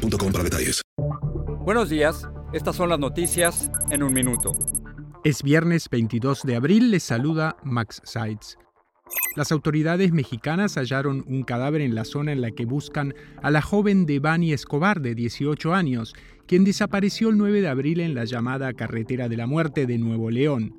para detalles. Buenos días, estas son las noticias en un minuto. Es viernes 22 de abril, les saluda Max Seitz. Las autoridades mexicanas hallaron un cadáver en la zona en la que buscan a la joven Devani Escobar, de 18 años, quien desapareció el 9 de abril en la llamada Carretera de la Muerte de Nuevo León.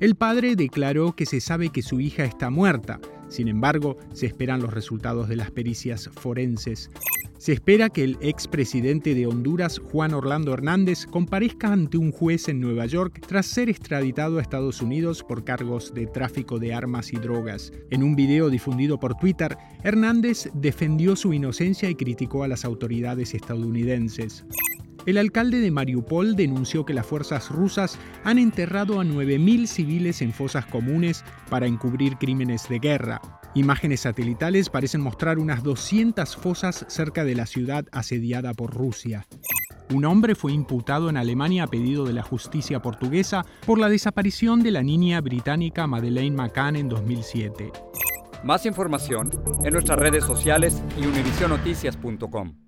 El padre declaró que se sabe que su hija está muerta, sin embargo, se esperan los resultados de las pericias forenses. Se espera que el expresidente de Honduras, Juan Orlando Hernández, comparezca ante un juez en Nueva York tras ser extraditado a Estados Unidos por cargos de tráfico de armas y drogas. En un video difundido por Twitter, Hernández defendió su inocencia y criticó a las autoridades estadounidenses. El alcalde de Mariupol denunció que las fuerzas rusas han enterrado a 9.000 civiles en fosas comunes para encubrir crímenes de guerra. Imágenes satelitales parecen mostrar unas 200 fosas cerca de la ciudad asediada por Rusia. Un hombre fue imputado en Alemania a pedido de la justicia portuguesa por la desaparición de la niña británica Madeleine McCann en 2007. Más información en nuestras redes sociales y univisionoticias.com.